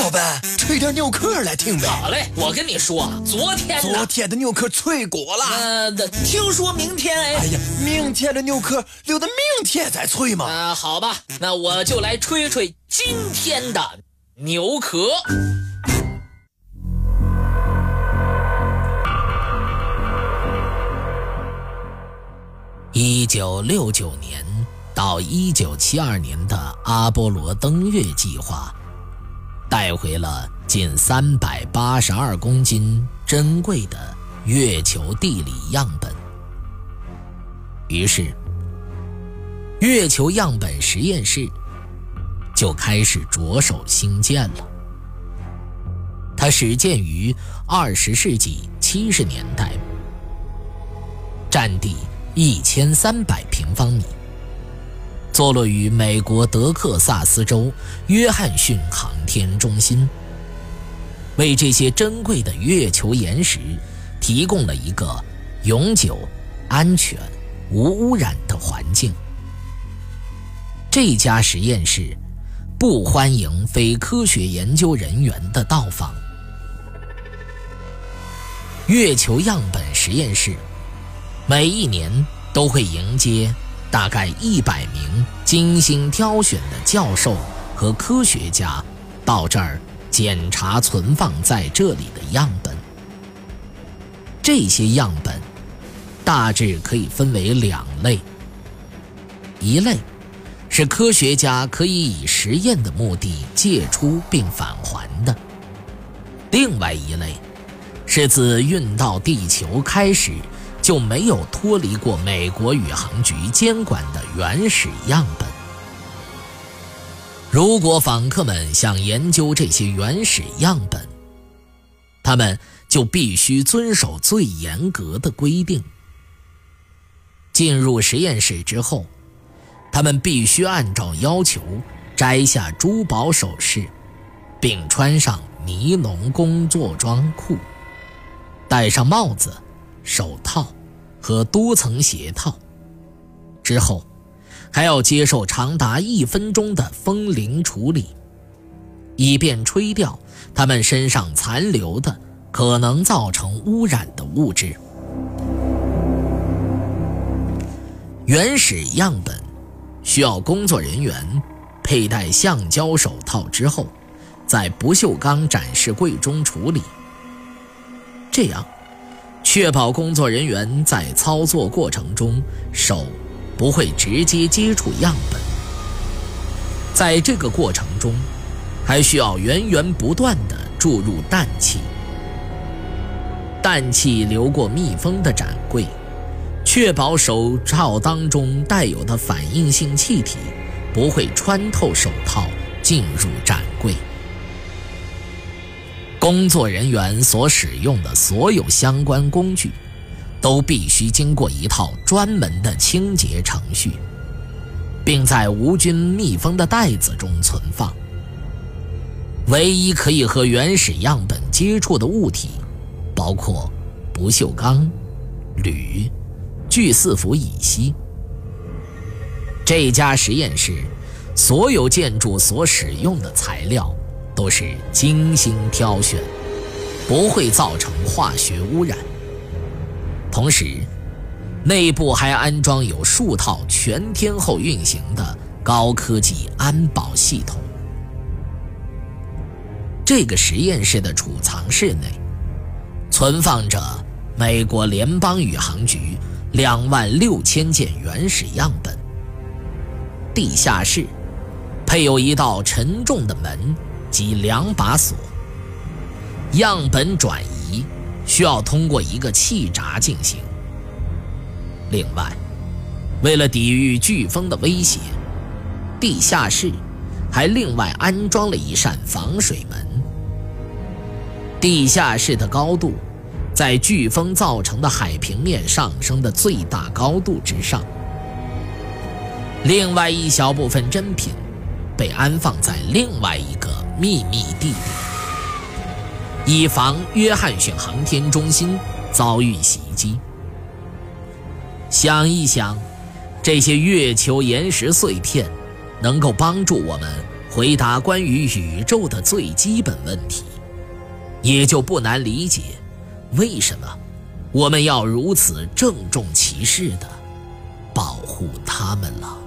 老板，吹点牛壳来听呗。好嘞，我跟你说，昨天昨天的牛壳脆过了。呃，听说明天哎。哎呀，明天的牛壳留到明天再吹嘛。啊，好吧，那我就来吹吹今天的牛壳。一九六九年到一九七二年的阿波罗登月计划，带回了近三百八十二公斤珍贵的月球地理样本。于是，月球样本实验室就开始着手兴建了。它始建于二十世纪七十年代，占地。一千三百平方米，坐落于美国德克萨斯州约翰逊航天中心，为这些珍贵的月球岩石提供了一个永久、安全、无污染的环境。这家实验室不欢迎非科学研究人员的到访。月球样本实验室。每一年都会迎接大概一百名精心挑选的教授和科学家到这儿检查存放在这里的样本。这些样本大致可以分为两类：一类是科学家可以以实验的目的借出并返还的；另外一类是自运到地球开始。就没有脱离过美国宇航局监管的原始样本。如果访客们想研究这些原始样本，他们就必须遵守最严格的规定。进入实验室之后，他们必须按照要求摘下珠宝首饰，并穿上尼龙工作装裤，戴上帽子、手套。和多层鞋套之后，还要接受长达一分钟的风铃处理，以便吹掉他们身上残留的可能造成污染的物质。原始样本需要工作人员佩戴橡胶手套之后，在不锈钢展示柜中处理，这样。确保工作人员在操作过程中手不会直接接触样本。在这个过程中，还需要源源不断地注入氮气。氮气流过密封的展柜，确保手套当中带有的反应性气体不会穿透手套进入展柜。工作人员所使用的所有相关工具，都必须经过一套专门的清洁程序，并在无菌密封的袋子中存放。唯一可以和原始样本接触的物体，包括不锈钢、铝、聚四氟乙烯。这家实验室所有建筑所使用的材料。都是精心挑选，不会造成化学污染。同时，内部还安装有数套全天候运行的高科技安保系统。这个实验室的储藏室内，存放着美国联邦宇航局两万六千件原始样本。地下室配有一道沉重的门。及两把锁。样本转需要通过一个气闸进行。另外，为了抵御飓风的威胁，地下室还另外安装了一扇防水门。地下室的高度在飓风造成的海平面上升的最大高度之上。另外一小部分珍品被安放在另外一个。秘密地点，以防约翰逊航天中心遭遇袭击。想一想，这些月球岩石碎片能够帮助我们回答关于宇宙的最基本问题，也就不难理解，为什么我们要如此郑重其事地保护他们了。